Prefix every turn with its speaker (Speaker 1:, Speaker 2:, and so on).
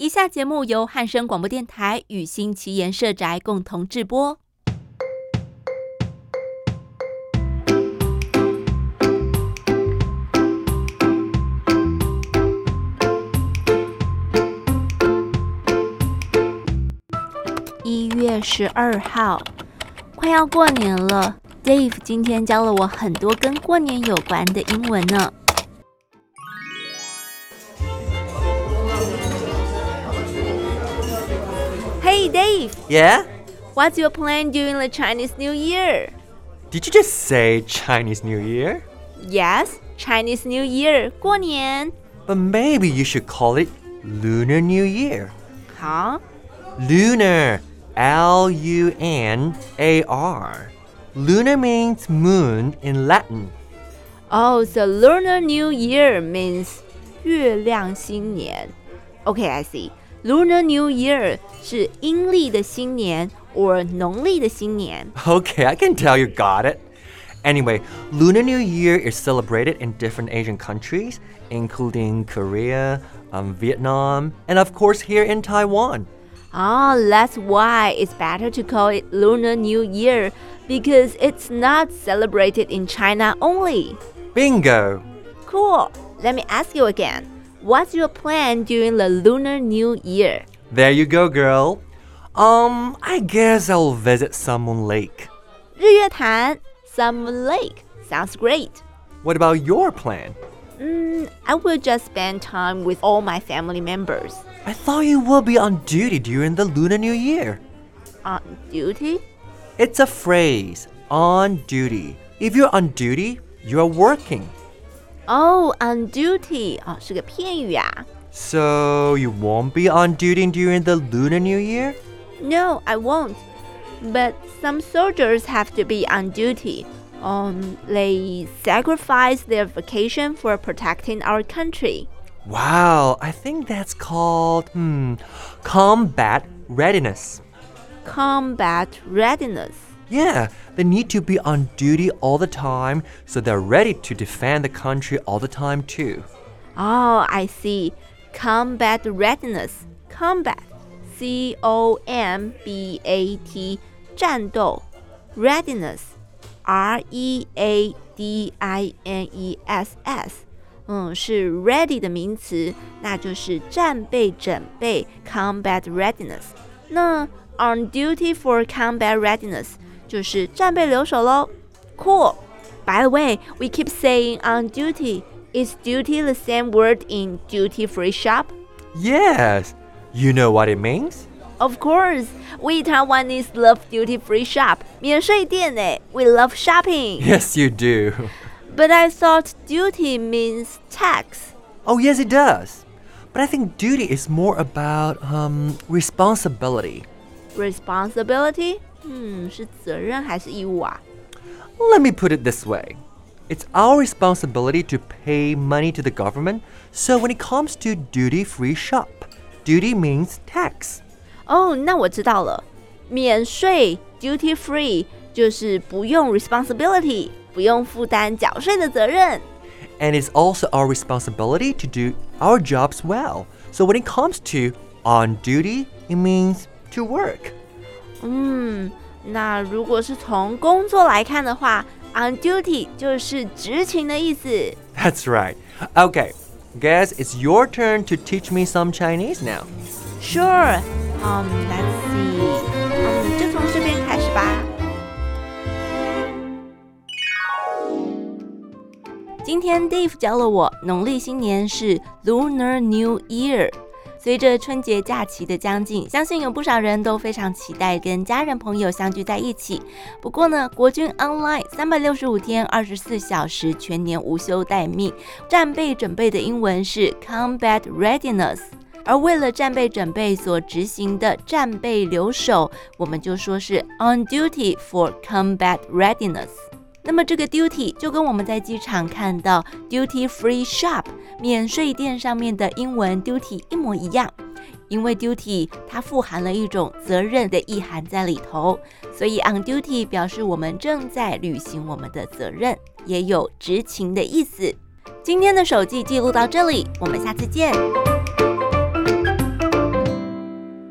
Speaker 1: 以下节目由汉声广播电台与新奇言社宅共同制播。一月十二号，快要过年了。Dave 今天教了我很多跟过年有关的英文呢。Dave,
Speaker 2: Yeah?
Speaker 1: what's your plan during the Chinese New Year?
Speaker 2: Did you just say Chinese New Year?
Speaker 1: Yes, Chinese New Year，过年。
Speaker 2: But maybe you should call it Lunar New Year.
Speaker 1: 好，
Speaker 2: Lunar. L U N A R. Lunar means moon in Latin.
Speaker 1: Oh, so Lunar New Year means 月亮新年。Okay, I see. Lunar New Year 是阴历的新年 or 农历的新年。
Speaker 2: Okay, I can tell you got it. Anyway, Lunar New Year is celebrated in different Asian countries, including Korea, um, Vietnam, and of course here in Taiwan.
Speaker 1: Ah, that's why it's better to call it Lunar New Year because it's not celebrated in China only.
Speaker 2: Bingo!
Speaker 1: Cool. Let me ask you again. What's your plan during the Lunar New Year?
Speaker 2: There you go, girl. Um, I guess I'll visit Sun Moon Lake.
Speaker 1: 日月潭，Sun Moon Lake sounds great.
Speaker 2: What about your plan?
Speaker 1: Mm, I will just spend time with all my family members.
Speaker 2: I thought you will be on duty during the Lunar New Year.
Speaker 1: On duty?
Speaker 2: It's a phrase, on duty. If you're on duty, you're working.
Speaker 1: Oh, on duty 哦，是个片语啊。
Speaker 2: So you won't be on duty during the Lunar New Year?
Speaker 1: No, I won't. But some soldiers have to be on duty. Um, they sacrifice their vacation for protecting our country.
Speaker 2: Wow, I think that's called hmm, combat readiness.
Speaker 1: Combat readiness.
Speaker 2: Yeah, they need to be on duty all the time, so they're ready to defend the country all the time too.
Speaker 1: Oh, I see. Combat readiness. Combat. C O M B A T. 战斗。Readiness. R E A D I N E S S. 嗯，是 ready 的名词，那就是战备准备 combat readiness。那 on duty for combat readiness 就是战备留守喽。Cool. By the way, we keep saying on duty. Is duty the same word in duty free shop?
Speaker 2: Yes, you know what it means?
Speaker 1: Of course, we Taiwanese love duty free shop. 免税店诶 we love shopping.
Speaker 2: Yes, you do.
Speaker 1: But I thought duty means tax.
Speaker 2: Oh, yes, it does. But I think duty is more about um, responsibility.
Speaker 1: Responsibility? 嗯，是责任还是义务啊？
Speaker 2: Let me put it this way it's our responsibility to pay money to the government, so when it comes to duty free shop, duty means tax.
Speaker 1: 哦，那我知道了，免税 duty free 就是不用 responsibility，不用负担缴税的责任。
Speaker 2: And it's also our responsibility to do our jobs well. So when it comes to on duty, it means to work.
Speaker 1: 嗯，那如果是从工作来看的话，on duty 就是执勤的意思。
Speaker 2: That's right. Okay, guess it's your turn to teach me some Chinese now.
Speaker 1: Sure. Um, let's see. 嗯，就从这边开始吧。今天 Dave 教了我，农历新年是 Lunar New Year。 随着春节假期的将近，相信有不少人都非常期待跟家人朋友相聚在一起。不过呢，国军 Online 三百六十五天、二十四小时全年无休待命，战备准备的英文是 Combat Readiness。而为了战备准备所执行的战备留守，我们就说是 on duty for combat readiness。那么这个 duty 就跟我们在机场看到 duty free shop 免税店上面的英文 duty 一模一样，因为 duty 它富含了一种责任的意涵在里头，所以 on duty 表示我们正在履行我们的责任，也有执勤的意思。今天的手记记录到这里，我们下次见。